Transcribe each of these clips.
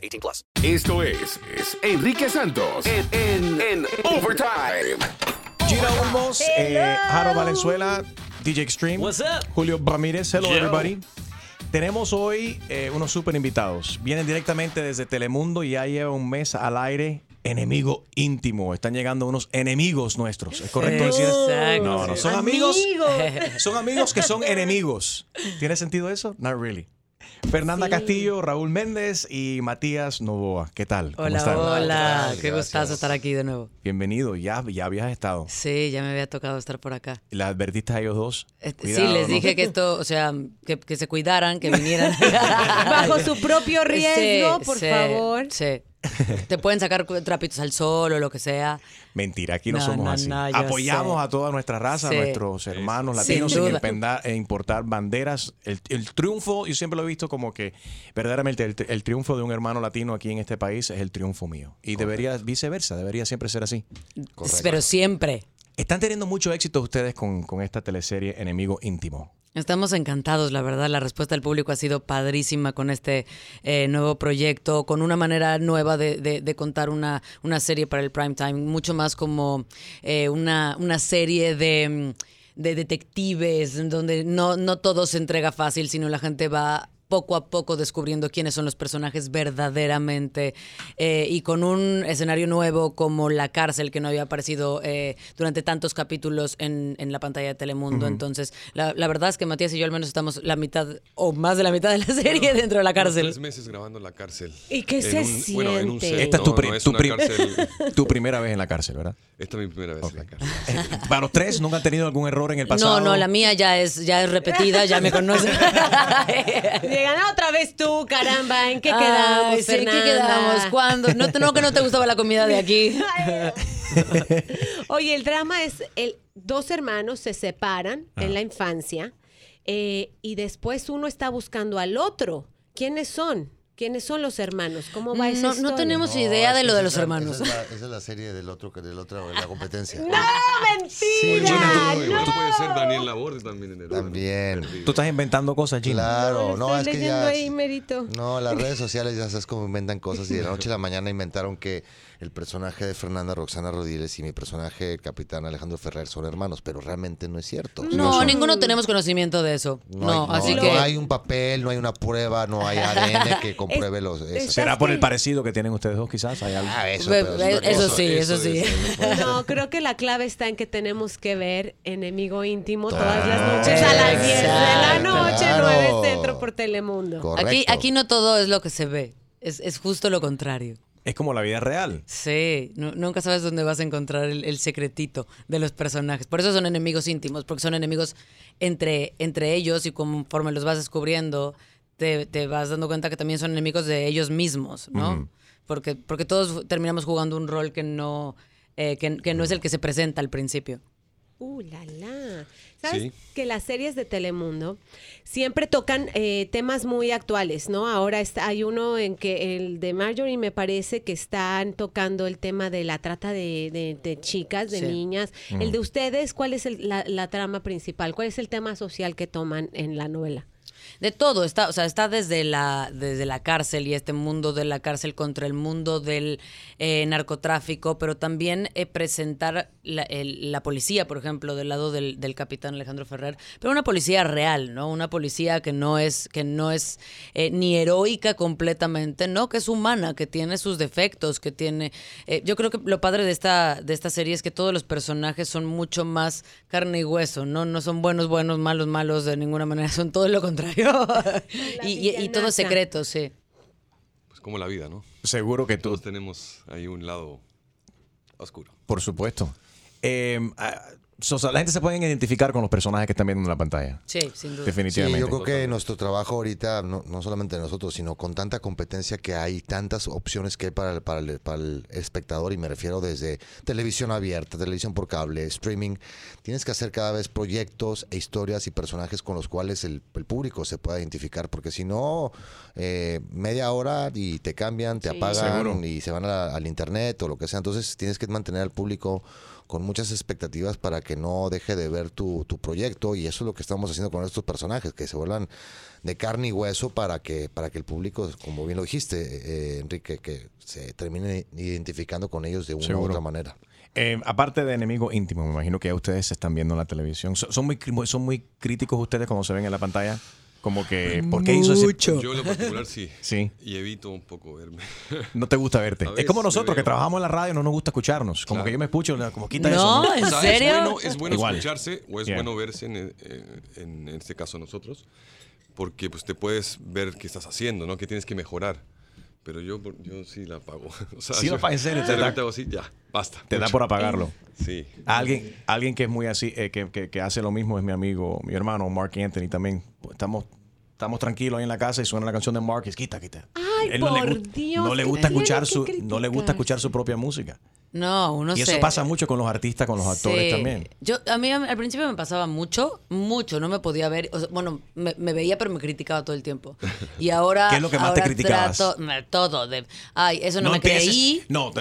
18 plus. Esto es, es Enrique Santos en, en, en Overtime. Gina Ulmos, eh, Jaro Valenzuela, DJ Extreme. What's up? Julio Ramírez, hello Yo. everybody. Tenemos hoy eh, unos super invitados. Vienen directamente desde Telemundo y ya lleva un mes al aire. Enemigo íntimo. Están llegando unos enemigos nuestros. ¿Es correcto decir? Exacto. No, no, son amigos. Son amigos que son enemigos. ¿Tiene sentido eso? Not really. Fernanda Castillo, Raúl Méndez y Matías Novoa. ¿Qué tal? ¿Cómo Hola, están? hola. Qué gustazo estar aquí de nuevo. Bienvenido. Ya, ya habías estado. Sí, ya me había tocado estar por acá. ¿Le advertiste a ellos dos? Este, Cuidado, sí, les ¿no? dije que esto, o sea, que, que se cuidaran, que vinieran. Bajo su propio riesgo, Sí, por sí, favor. Sí. Te pueden sacar trapitos al sol o lo que sea. Mentira, aquí no, No, somos no, así. no, Apoyamos sé. a toda nuestra raza, a Sí. nuestros hermanos Sin latinos en importar banderas. El, el triunfo, yo siempre lo he visto como que verdaderamente el, el triunfo de un hermano latino aquí en este país es el triunfo mío. Y debería viceversa, debería siempre ser así. Pero siempre. Están teniendo mucho éxito ustedes con, con esta teleserie Enemigo Íntimo. Estamos encantados, la verdad. La respuesta del público ha sido padrísima con este eh, nuevo proyecto, con una manera nueva de, de- de contar una, una serie para el prime time, mucho más como eh, una, una serie de, mm, de detectives, donde no, no todo se entrega fácil, sino la gente va poco a poco descubriendo quiénes son los personajes verdaderamente eh, y con un escenario nuevo como la cárcel que no había aparecido eh, durante tantos capítulos en, en la pantalla de Telemundo. Entonces, la, la verdad es que Matías y yo al menos estamos la mitad o más de la mitad de la serie dentro de la cárcel. Tres meses grabando en la cárcel. ¿Y qué En se un- Bueno, en un siente? set, Esta es tu, no, pri- no es tu pri- cárcel. tu primera vez en la cárcel, ¿verdad? Esta es mi primera vez en la cárcel. Para los tres, ¿nunca han tenido algún error en el pasado? No, no, la mía ya es, ya es repetida, ya me conocen. Llegan "Ah, otra vez tú, caramba. ¿En qué quedamos, Ay, sí, ¿en ¿Qué quedamos? ¿Cuándo? No, no que no te gustaba la comida de aquí. Oye, el drama es el dos hermanos se separan en la infancia eh, y después uno está buscando al otro. ¿Quiénes son? ¿Quiénes son los hermanos? ¿Cómo va esa No, no historia? tenemos No, idea de lo de los hermanos. Esa es, la, esa es la serie del otro, que del otro, de la competencia. ¡Mentira! Oye, igual puede ser Daniel Laborde también en el También. Tú estás inventando cosas, Gina. Claro, no, es que ya. ahí, Merito. No, las redes sociales ya sabes cómo inventan cosas y de la noche a la mañana inventaron que el personaje de Fernanda Roxana Rodiles y mi personaje, el capitán Alejandro Ferrer, son hermanos, pero realmente no es cierto. No, son. ninguno tenemos conocimiento de eso. No, hay, así no que. hay un papel, no hay una prueba, no hay ADN que compruebe los. ¿Será por el parecido que tienen ustedes dos, quizás? ¿Hay algo? Ah, eso, pero eso cosa. sí, eso sí. No, creo que la clave está en que tenemos que ver Enemigo Íntimo todas las noches a las 10 de la noche, Claro. 9 Centro por Telemundo. Correcto. Aquí, aquí no todo es lo que se ve. Es, es justo lo contrario. Es como la vida real. Sí, nu- nunca sabes dónde vas a encontrar el, el secretito de los personajes. Por eso son enemigos íntimos, porque son enemigos entre, entre ellos y conforme los vas descubriendo, te, te vas dando cuenta que también son enemigos de ellos mismos, ¿no? porque, porque todos terminamos jugando un rol que no, eh, que, que no es el que se presenta al principio. Uh, la, la. ¿Sabes Sí. que las series de Telemundo siempre tocan eh, temas muy actuales, ¿no? Ahora está, hay uno en que el de Marjorie me parece que están tocando el tema de la trata de, de- de chicas, de Sí. niñas. El de ustedes, ¿cuál es el- la, la trama principal? ¿Cuál es el tema social que toman en la novela? De todo, está, o sea, está desde la, desde la cárcel y este mundo de la cárcel contra el mundo del eh, narcotráfico, pero también eh, presentar la, el- la policía, por ejemplo, del lado del, del capitán Alejandro Ferrer, pero una policía real, ¿no? Una policía que no es, que no es eh, ni heroica completamente, no, que es humana, que tiene sus defectos, que tiene. eh, yo creo que lo padre de esta, de esta serie es que todos los personajes son mucho más carne y hueso, ¿no? No son buenos, buenos, malos, malos de ninguna manera, son todo lo contrario. y, y- y todo secreto, sí. Pues como la vida, ¿no? Seguro que tú, Todos tenemos ahí un lado oscuro. por supuesto. Eh, so- so, la gente se puede identificar con los personajes que están viendo en la pantalla. Sí, sin duda. Definitivamente. Sí, yo creo que nuestro trabajo ahorita, no, no solamente de nosotros, sino con tanta competencia que hay, tantas opciones que hay para el, para, el, para el espectador, y me refiero desde televisión abierta, televisión por cable, streaming, tienes que hacer cada vez proyectos e historias y personajes con los cuales el, el público se pueda identificar, porque si no, eh, media hora y te cambian, te Sí. apagan Seguro. y se van a- al internet o lo que sea, entonces tienes que mantener al público con muchas expectativas para que no deje de ver tu, tu proyecto y eso es lo que estamos haciendo con estos personajes, que se vuelvan de carne y hueso para que, para que el público, como bien lo dijiste, eh, Enrique, que se termine identificando con ellos de una u otra manera. Eh, aparte de enemigo íntimo, me imagino que ustedes se están viendo en la televisión. So- ¿Son muy, son muy críticos ustedes cuando se ven en la pantalla? Como que, ¿por qué hizo ese...? Yo en lo particular sí. Sí. Y evito un poco verme. No te gusta verte. A Es veces como me nosotros que veo. trabajamos en la radio no nos gusta escucharnos. Como Claro. que yo me escucho, como quita No, eso. ¿en O sea, serio? Es bueno, es bueno Igual. escucharse o es Yeah. bueno verse en, eh, en este caso nosotros, porque pues te puedes ver qué estás haciendo, ¿no? Que tienes que mejorar. Pero yo, por- yo sí la apago. O sea, Sí, yo- papá, en serio, te da- así, ya, basta. Te da por apagarlo. Sí. Alguien, alguien que es muy así, eh, que, que- que hace lo mismo es mi amigo, mi hermano Mark Anthony también. Estamos, estamos tranquilos ahí en la casa y suena la canción de Mark y es quita, quita. Ay, no le, por Dios, no le ¿qué gusta escuchar su, no le gusta escuchar su propia música. No, uno y eso pasa mucho con los artistas, con los actores Sí. también. Yo, a mí al principio me pasaba mucho, mucho, no me podía ver, o sea, bueno, me, me veía pero me criticaba todo el tiempo. Y ahora ¿Qué es lo que más te criticabas? trato- me- todo, de, ay, eso no, me creí. No,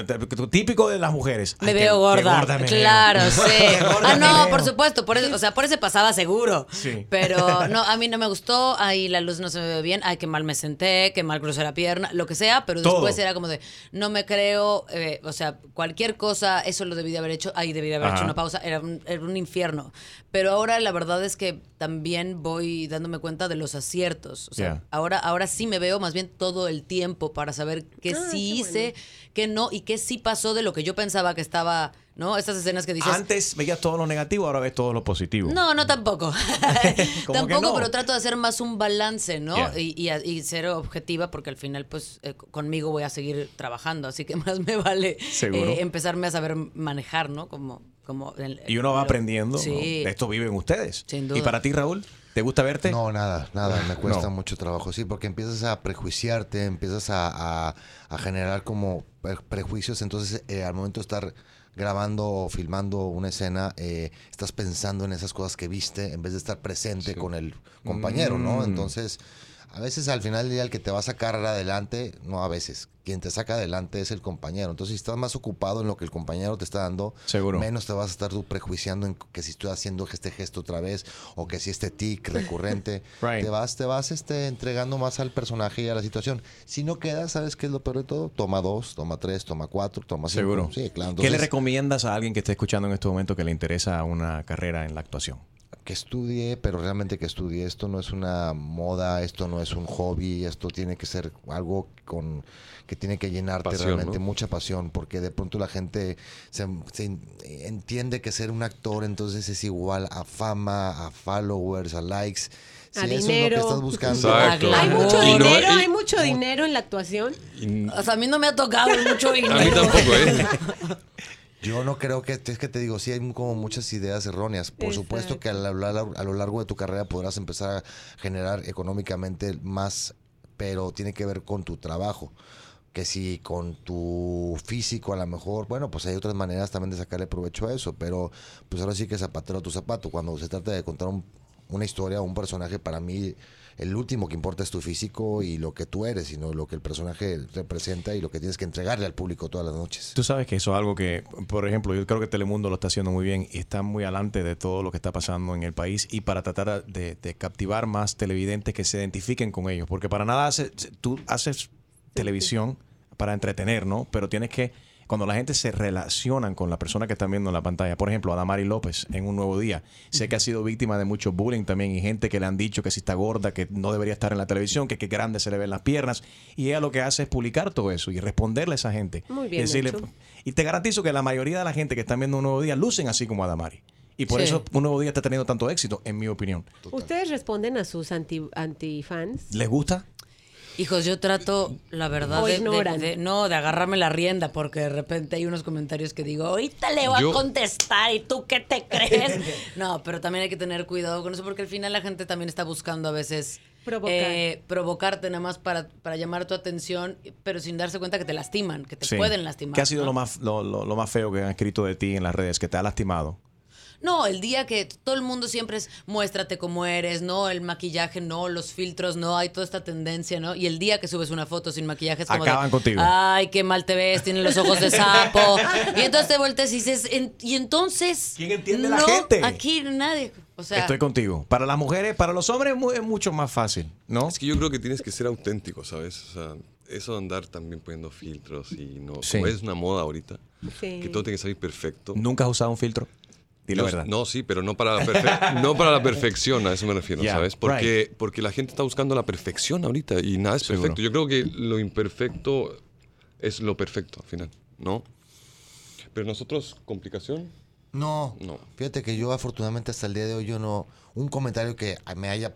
típico de las mujeres. Me Ay, qué- veo qué gorda. me veo. claro, sí. Qué ah, no, por supuesto, por eso, o sea, por eso pasaba seguro. Sí. Pero no, a mí no me gustó, ahí la luz no se me ve bien, ay, qué mal me senté, qué mal crucé la pierna, lo que sea, pero Todo. después era como de, no me creo, eh, o sea, cualquier cosa, eso lo debí de haber hecho, ahí debí de haber Ajá. hecho una pausa, era un, era un infierno. Pero ahora la verdad es que también voy dándome cuenta de los aciertos. O sea, Yeah. ahora, ahora sí me veo más bien todo el tiempo para saber qué Ah, sí qué hice, qué no, y qué sí pasó de lo que yo pensaba que estaba, ¿no? Estas escenas que dices. Antes veías todo lo negativo, ahora ves todo lo positivo. No, no tampoco. ¿Cómo tampoco, no? pero trato de hacer más un balance, ¿no? Yeah. Y, y- y ser objetiva porque al final, pues, eh, conmigo voy a seguir trabajando, así que más me vale eh, empezarme a saber manejar, ¿no? Como, como el- Y uno va lo- aprendiendo. ¿no? De esto viven ustedes. Sin ¿Y duda. para ti, Raúl? ¿Te gusta verte? No, nada, nada, me cuesta No. mucho trabajo, sí, porque empiezas a prejuiciarte, empiezas a, a- a generar como pre- prejuicios, entonces eh, al momento de estar grabando o filmando una escena, eh, estás pensando en esas cosas que viste en vez de estar presente con el compañero, ¿no? Mm. Entonces, a veces al final del día el que te va a sacar adelante, no a veces, quien te saca adelante es el compañero. Entonces, si estás más ocupado en lo que el compañero te está dando, Seguro. menos te vas a estar tú prejuiciando en que si estoy haciendo este gesto otra vez o que si este tic recurrente, Right. te vas, te vas este, entregando más al personaje y a la situación. Si no queda, ¿sabes qué es lo peor de todo? Toma dos, toma tres, toma cuatro, toma cinco. Seguro. Sí, claro. ¿Qué le recomiendas a alguien que esté escuchando en este momento que le interesa una carrera en la actuación? Que estudie, pero realmente que estudie. Esto no es una moda, esto no es un hobby, esto tiene que ser algo con que tiene que llenarte Pasión, realmente ¿no? mucha pasión, porque de pronto la gente se, se entiende que ser un actor entonces es igual a fama, a followers, a likes. Si A eso es lo dinero. que estás buscando. Exacto. Hay mucho Y no- dinero, y- hay mucho dinero en la actuación. y- O sea, a mí no me ha tocado mucho dinero. a mí tampoco, ¿eh? Yo no creo que, es que te digo, sí hay como muchas ideas erróneas. Por supuesto que a lo, largo- a lo largo de tu carrera podrás empezar a generar económicamente más, pero tiene que ver con tu trabajo. Que si con tu físico a lo mejor, bueno, pues hay otras maneras también de sacarle provecho a eso, pero pues ahora sí que zapatero a tu zapato. Cuando se trata de contar un- una historia o un personaje, para mí el último que importa es tu físico y lo que tú eres, sino lo que el personaje representa y lo que tienes que entregarle al público todas las noches. Tú sabes que eso es algo que, por ejemplo, yo creo que Telemundo lo está haciendo muy bien y está muy adelante de todo lo que está pasando en el país y para tratar de, de captivar más televidentes que se identifiquen con ellos. Porque para nada hace- tú haces televisión para entretener, ¿no? Pero tienes que, cuando la gente se relacionan con la persona que están viendo en la pantalla, por ejemplo, Adamari López en Un Nuevo Día, sé que ha sido víctima de mucho bullying también y gente que le han dicho que si está gorda, que no debería estar en la televisión, que qué grande se le ven las piernas. Y ella lo que hace es publicar todo eso y responderle a esa gente. Muy bien Y decirle, y te garantizo que la mayoría de la gente que están viendo Un Nuevo Día lucen así como Adamari. Y por Sí. eso Un Nuevo Día está teniendo tanto éxito, en mi opinión. ¿Ustedes responden a sus anti, antifans? ¿Les gusta? Hijos, yo trato, la verdad, de, de- ignoran. de- no, de agarrarme la rienda, porque de repente hay unos comentarios que digo, ahorita le voy Yo- a contestar, ¿y tú qué te crees? no, pero también hay que tener cuidado con eso, porque al final la gente también está buscando a veces Provocar. eh, provocarte nada más para, para llamar tu atención, pero sin darse cuenta que te lastiman, que te Sí. pueden lastimar. ¿Qué ha sido ¿no? lo, más, lo, lo- lo más feo que han escrito de ti en las redes, que te ha lastimado? No, el día que todo el mundo siempre es muéstrate como eres, no, el maquillaje, no, los filtros, no, hay toda esta tendencia, ¿no? Y el día que subes una foto sin maquillaje es como de, Acaban contigo. Ay, qué mal te ves, tienes los ojos de sapo. y entonces te volteas y dices, "En- y entonces ¿Quién entiende la no, gente? Aquí nadie, o sea, Estoy contigo. Para las mujeres, para los hombres es mu- es mucho más fácil, ¿no? Es que yo creo que tienes que ser auténtico, ¿sabes? O sea, eso de andar también poniendo filtros y no. Sí. Como es una moda ahorita, Sí. que todo tiene que salir perfecto. ¿Nunca has usado un filtro? Dile la Yo- verdad. No, sí, pero no para la, perfe- no para la perfección, a eso me refiero, Yeah, ¿sabes? Porque, porque la gente está buscando la perfección ahorita y nada es Seguro. perfecto. Yo creo que lo imperfecto es lo perfecto al final, ¿no? Pero nosotros, complicación, No, No. Fíjate que yo afortunadamente hasta el día de hoy yo no... Un comentario que me haya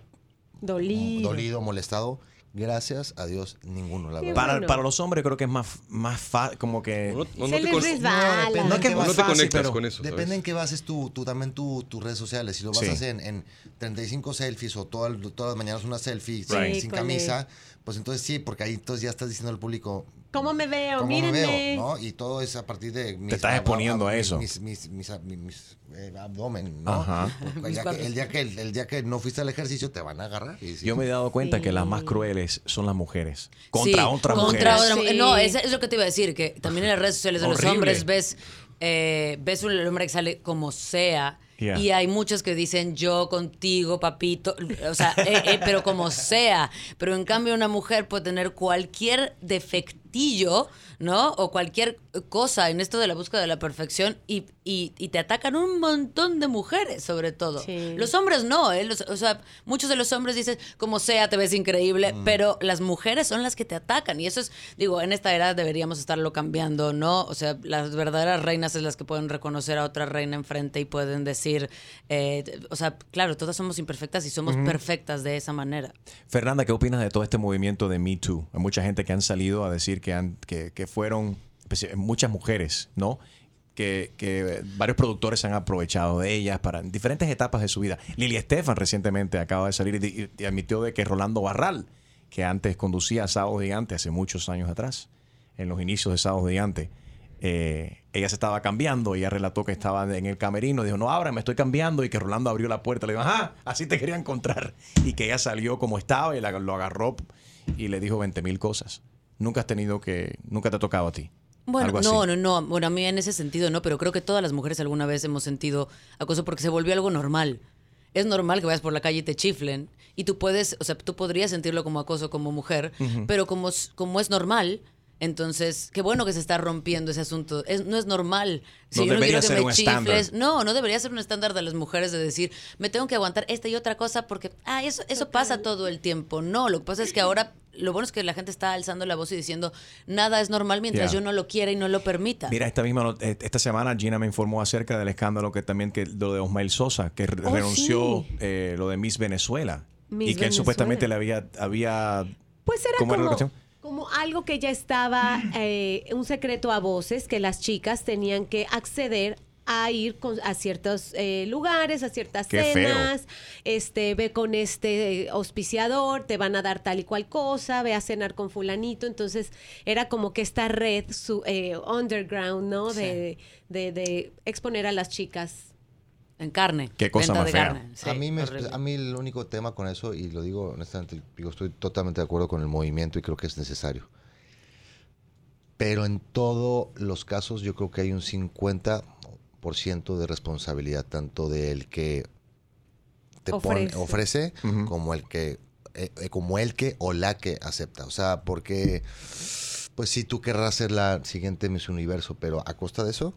Dolido. dolido, molestado, gracias a Dios, ninguno, la verdad. Para, bueno. para los hombres creo que es más, más fácil, como que... no, no Se les resbala. No en que qué es más no te fácil, conectas pero con eso. Depende ¿sabes? en qué bases tú, tú también tu- tus redes sociales. Si lo Sí. basas en, en 35 selfies o todas todas las mañanas una selfie sin- Right. sin, con camisa, pues entonces sí, porque ahí entonces ya estás diciendo al público ¿Cómo me veo? cómo Mírenme. me veo, ¿no? Y todo es a partir de mis, estás exponiendo a eso. Mis, mis, mis, mis, mis, eh, abdomen, ¿no? Ajá. El, día que, el, día que, el día que no fuiste al ejercicio te van a agarrar. y sí. Yo me he dado cuenta que las más crueles son las mujeres. Contra sí, otras contra mujeres. otra- Sí. No, es, es lo que te iba a decir, que también en las redes sociales de los hombres ves, eh, ves un hombre que sale como sea. Y hay muchos que dicen yo contigo, papito, o sea, eh, eh, pero como sea. Pero en cambio una mujer puede tener cualquier defectillo, ¿no? O cualquier cosa en esto de la búsqueda de la perfección y, y- y te atacan un montón de mujeres, sobre todo. Sí. Los hombres no, ¿eh? Los- o sea, muchos de los hombres dicen, como sea, te ves increíble, pero las mujeres son las que te atacan. Y eso es, digo, en esta era deberíamos estarlo cambiando, ¿no? O sea, las verdaderas reinas es las que pueden reconocer a otra reina enfrente y pueden decir, eh, o sea, claro, todas somos imperfectas y somos perfectas de esa manera. Fernanda, ¿qué opinas de todo este movimiento de Me Too? Hay mucha gente que han salido a decir que, fueron especi- muchas mujeres, ¿no? Que, varios productores se han aprovechado de ellas para en diferentes etapas de su vida. Lili Estefan recientemente acaba de salir y, admitió de que Rolando Barral, que antes conducía a Sábado Gigante hace muchos años atrás, en los inicios de Sábado Gigante, eh, ella se estaba cambiando, ella relató que estaba en el camerino, dijo, no, ahora me estoy cambiando y que Rolando abrió la puerta, le dijo, ajá, así te quería encontrar. Y que ella salió como estaba y lo agarró y le dijo 20 mil cosas. Nunca has tenido que, nunca te ha tocado a ti. Bueno, no, no, no. Bueno, a mí en ese sentido no, pero creo que todas las mujeres alguna vez hemos sentido acoso porque se volvió algo normal. Es normal que vayas por la calle y te chiflen y tú puedes, o sea, tú podrías sentirlo como acoso como mujer, pero como, como es normal, entonces, qué bueno que se está rompiendo ese asunto. Es, no es normal. Si No yo no debería quiero que ser me un chifles, no, no debería ser un estándar de las mujeres de decir, me tengo que aguantar esta y otra cosa porque, ah, eso, eso pasa todo el tiempo. No, lo que pasa es que ahora, lo bueno es que la gente está alzando la voz y diciendo, nada es normal mientras yo no lo quiera y no lo permita. Mira, esta misma eh, esta semana Gina me informó acerca del escándalo que también que lo de Osmael Sosa, que Oh, renunció sí. eh, lo de Miss Venezuela Miss y que él supuestamente le había había Pues era ¿Cómo era la como, cuestión? Como algo que ya estaba eh, un secreto a voces, que las chicas tenían que acceder a ir con- a ciertos eh, lugares, a ciertas Qué feo. cenas, este, ve con este auspiciador, te van a dar tal y cual cosa, ve a cenar con fulanito, entonces era como que esta red su, eh, underground, ¿no? De, de, de exponer a las chicas. En carne. Qué cosa venta más fea. carne. Sí, a, mí me- a mí el único tema con eso, y lo digo honestamente, digo, estoy totalmente de acuerdo con el movimiento y creo que es necesario. Pero en todos los casos yo creo que hay un 50% de responsabilidad, tanto del que te pone- Ofrece. como el que eh, eh, como el que o la que acepta. O sea, porque pues sí tú querrás ser la siguiente Miss Universo, pero a costa de eso,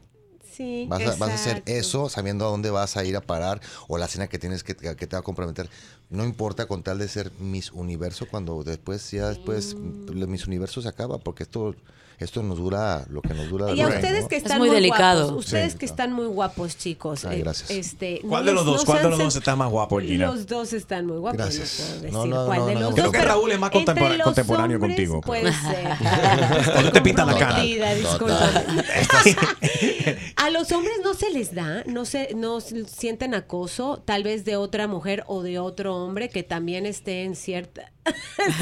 Sí, Vas a, vas a hacer eso sabiendo a dónde vas a ir a parar o la cena que tienes que, que te va a comprometer. No importa con tal de ser Miss Universo cuando después, ya después, el Miss Universo se acaba porque esto, esto nos dura lo que nos dura. Y a ustedes ¿no? que Es están muy muy, delicado. guapos, ustedes Sí. que están muy guapos, chicos. Ay, eh, gracias. Este, no ¿Cuál de los dos? no ¿Cuál de los dos está más guapo, Gina? Los dos están muy guapos. Gracias. No, puedo decir No, no, cuál no, de no, los no. dos, Creo que Raúl es más los contemporáneo hombres contigo. Puede ser. Cuando te pinta la cara. A los hombres no se les da, no se, no sienten acoso, tal vez de otra mujer o de otro hombre que también esté en cierta. y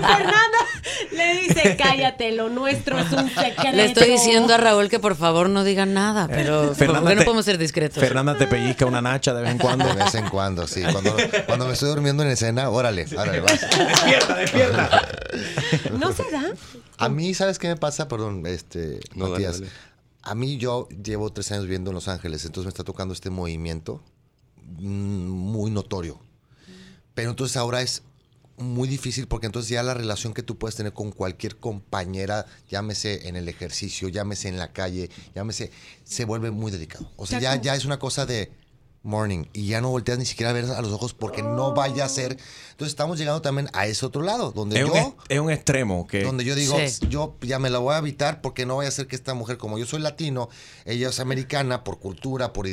Fernanda le dice, cállate, lo nuestro es un secreto. Le estoy diciendo a Raúl que por favor no diga nada, pero ¿por qué no podemos ser discretos? Fernanda te pellizca una nacha de vez en cuando. De vez en cuando, sí. Cuando, cuando me estoy durmiendo en escena, órale, órale, vas. despierta, despierta. ¿No se da? A mí, ¿sabes qué me pasa? Perdón, este, No, Matías. dale. A mí yo llevo tres años viviendo en Los Ángeles, entonces me está tocando este movimiento mm, muy notorio. Pero entonces ahora es muy difícil porque entonces ya la relación que tú puedes tener con cualquier compañera, llámese en el ejercicio, llámese en la calle, llámese, se vuelve muy delicado. O sea, ya, ya es una cosa de morning y ya no volteas ni siquiera a ver a los ojos porque no vaya a ser. Entonces estamos llegando también a ese otro lado, donde Es yo un, es, un extremo que. donde yo digo, Sí. yo ya me la voy a evitar porque no vaya a ser que esta mujer, como yo soy latino, ella es americana por cultura, por...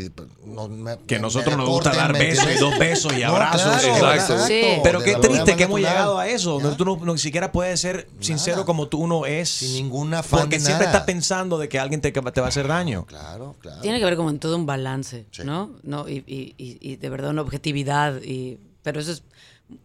no, me- Que me- nosotros me nos gusta dar ¿me besos y dos besos y No, abrazos. claro, Exacto. Sí. Pero qué triste que hemos natural. llegado a eso, donde tú no, no siquiera puedes ser sincero Nada. como tú uno es. Sin ningún afán Porque de siempre nada. estás pensando de que alguien te, te va a hacer daño. Claro, claro. Tiene que ver como en todo un balance, Sí. ¿no? no y, y- y- y de verdad una objetividad. Y, pero eso es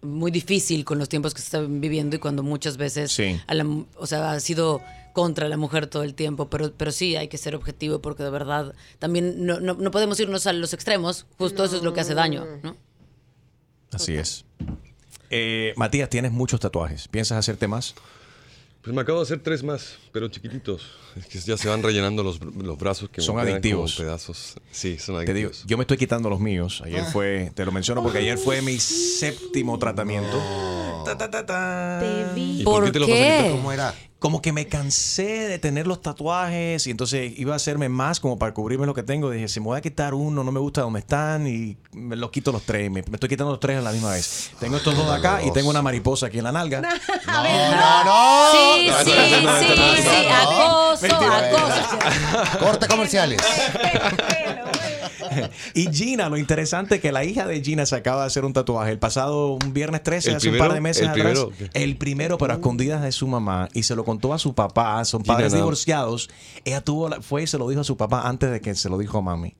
muy difícil con los tiempos que se están viviendo y cuando muchas veces Sí. a la mu- o sea, ha sido contra la mujer todo el tiempo, pero, pero sí hay que ser objetivo porque de verdad también no, no, no podemos irnos a los extremos, justo eso es lo que hace daño, ¿no? Así es. Eh, Matías, tienes muchos tatuajes. ¿Piensas hacerte más? Pues me acabo de hacer tres más, pero chiquititos. Es que ya se van rellenando los, los brazos que me Son como adictivos. pedazos. Sí, son Te digo, adictivos. yo me estoy quitando los míos. Ayer fue, te lo menciono porque ayer fue mi séptimo tratamiento. Ta, ta, ta, ta. Te vi. ¿Y por, ¿Por qué te los vas a qué? quitar? ¿Cómo era? Como que me cansé de tener los tatuajes y entonces iba a hacerme más como para cubrirme lo que tengo. Dije, si me voy a quitar uno, no me gusta dónde están y me los quito los tres. Me, me estoy quitando los tres a la misma vez. Tengo estos dos de acá y tengo una mariposa aquí en la nalga. No, no, no. Sí, No, sí, sí, no, no, sí, no. acoso, acoso. Corte comerciales. Y Gina, lo interesante es que la hija de Gina se acaba de hacer un tatuaje el pasado un viernes 13, ¿El hace un par de meses ¿El atrás. primero? El primero, pero a escondidas de su mamá. Y se lo contó a su papá. Son Gina, padres no. divorciados. Ella tuvo la- fue y se lo dijo a su papá antes de que se lo dijo a mami.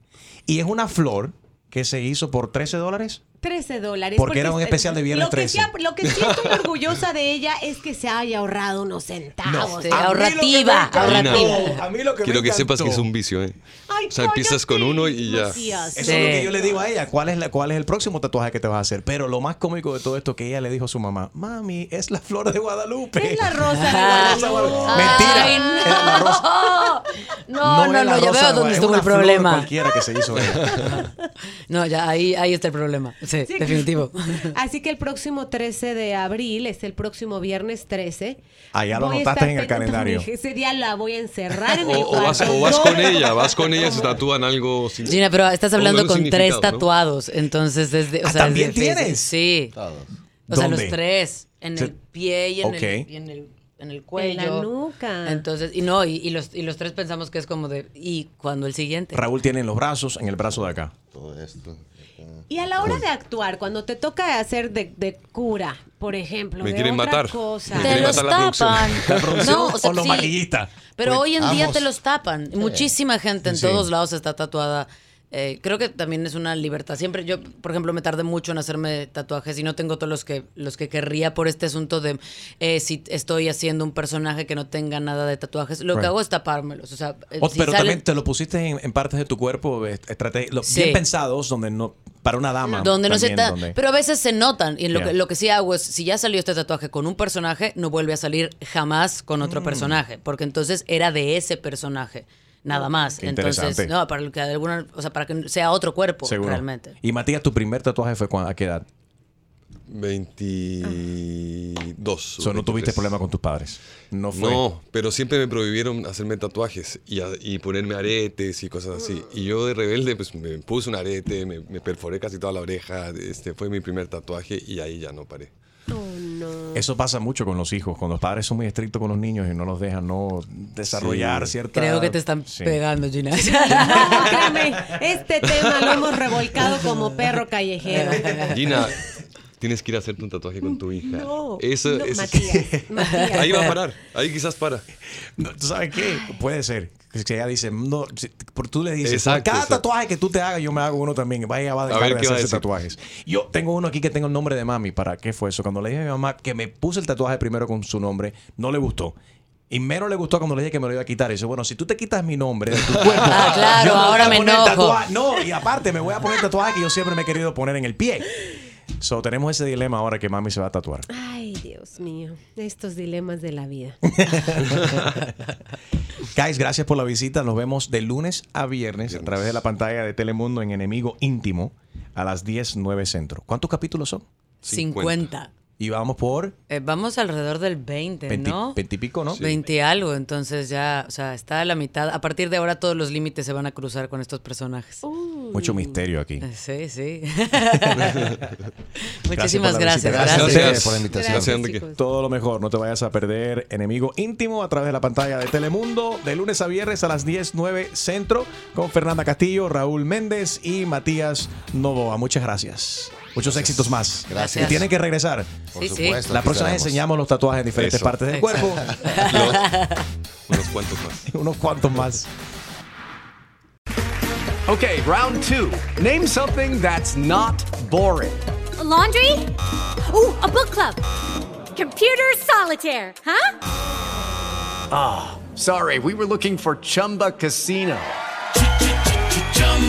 Y es una flor que se hizo por 13 dólares. 13 dólares. Porque era un es- especial de viernes lo que 13. sí ap- lo que sí estoy orgullosa de ella es que se haya ahorrado unos centavos. Sí, A mí lo que me ahorrativa, encantó- ahorrativa. A mí lo que Quiero me que sepas que es un vicio, ¿eh? Ay, o sea, empiezas con uno y ya. Eso es lo que yo le digo a ella. ¿Cuál es, la, ¿Cuál es el próximo tatuaje que te vas a hacer? Pero lo más cómico de todo esto que ella le dijo a su mamá: Mami, es la flor de Guadalupe. Es la rosa de. Guadalupe. Mentira. Ay, Era la rosa. No, no, la no, ya veo dónde es estuvo una el flor problema. cualquiera que se hizo ella. No, ya ahí, ahí está el problema. Sí, Sí. definitivo. Así que el próximo 13 de abril es el próximo viernes 13. Ah, ya lo anotaste en el calendario. Ese día la voy a encerrar en el O, o vas, o vas con ella, vas con ella, se tatúan algo. sin- Gina, pero estás hablando con tres significado, ¿no? tatuados, entonces es de, o Ah, sea, ¿también difícil. tienes? Sí. O sea, ¿Dónde? los tres. En el pie y en, Ok. el, y en el en el cuello. En la nuca. Entonces, y no, y, y los, y los tres pensamos que es como de, ¿y cuando el siguiente? Raúl tiene en los brazos, en el brazo de acá. Todo esto. Y a la hora de actuar, cuando te toca hacer de, de cura, por ejemplo, Me de quieren otra matar. cosa. Me Te los matar la producción. tapan. ¿La producción No, o sea, o los sí. maquillistas? Pero Pues, hoy en día te los tapan. Muchísima gente en Sí. todos lados está tatuada. Eh, creo que también es una libertad. Siempre yo, por ejemplo, me tardé mucho en hacerme tatuajes y no tengo todos los que los que querría por este asunto de eh, si estoy haciendo un personaje que no tenga nada de tatuajes. Lo Right. que hago es tapármelos. O sea, eh, O- si pero salen- también te lo pusiste en, en partes de tu cuerpo, Sí. bien pensados, donde no, para una dama. donde no se ta- donde- pero a veces se notan y lo, Yeah. que, lo que sí hago es si ya salió este tatuaje con un personaje no vuelve a salir jamás con otro Mm. personaje porque entonces era de ese personaje nada más Qué entonces no para que de alguna o sea para que sea otro cuerpo Seguro. realmente Y Matías, tu primer tatuaje fue cuando, a qué edad? 22. So, no tuviste 23. problema con tus padres. No fue. No, pero siempre me prohibieron hacerme tatuajes y, a- y ponerme aretes y cosas así. Y yo de rebelde, pues me puse un arete, me, me perforé casi toda la oreja. Este fue mi primer tatuaje y ahí ya no paré. No. Eso pasa mucho con los hijos. Cuando los padres son muy estrictos con los niños y no los dejan no desarrollar Sí. cierta. Creo que te están Sí. pegando, Gina. No, créeme, este tema lo hemos revolcado como perro callejero. Gina, tienes que ir a hacerte un tatuaje con tu hija. No, Eso, no, eso- Matías, Matías. Ahí va a parar, ahí quizás para. No, ¿Tú sabes qué? Puede ser. Que ella dice, no, si- por tú le dices, Exacto, cada exacto. tatuaje que tú te hagas, yo me hago uno también. Vaya, va a A dejar ver, de ¿qué va a hacerse tatuajes. Yo tengo uno aquí que tengo el nombre de mami. ¿Para qué fue eso? Cuando le dije a mi mamá que me puse el tatuaje primero con su nombre, no le gustó. Y menos le gustó cuando le dije que me lo iba a quitar. Y dice, bueno, si tú te quitas mi nombre de tu cuerpo, Ah, claro, yo ahora voy a me poner enojo. tatuaje. No, y aparte me voy a poner el tatuaje que yo siempre me he querido poner en el pie. So, tenemos ese dilema ahora que mami se va a tatuar. Ay, Dios mío, estos dilemas de la vida. Guys, gracias por la visita. Nos vemos de lunes a viernes, a través de la pantalla de Telemundo en Enemigo Íntimo a las 10, 9 centro. ¿Cuántos capítulos son? 50. Y vamos por Eh, vamos alrededor del 20, 20, ¿no? 20 y pico, ¿no? 20 y algo, entonces ya, o sea, está a la mitad. A partir de ahora todos los límites se van a cruzar con estos personajes. Mucho misterio aquí. Eh, Sí, sí. Muchísimas gracias. visita. Gracias. Gracias por la invitación. Gracias, Enrique. Todo lo mejor, no te vayas a perder Enemigo Íntimo a través de la pantalla de Telemundo de lunes a viernes a las 10, 9 centro con Fernanda Castillo, Raúl Méndez y Matías Novoa. Muchas gracias. Muchos éxitos más. Gracias. Y tienen que regresar. Por Sí, supuesto. La próxima enseñamos los tatuajes en diferentes Eso. partes del Exacto. cuerpo. Unos cuantos más. Unos cuantos más. Okay, round two. Name something that's not boring. A laundry? Ooh, a book club. Computer solitaire, huh? Sorry, we were looking for Chumba Casino.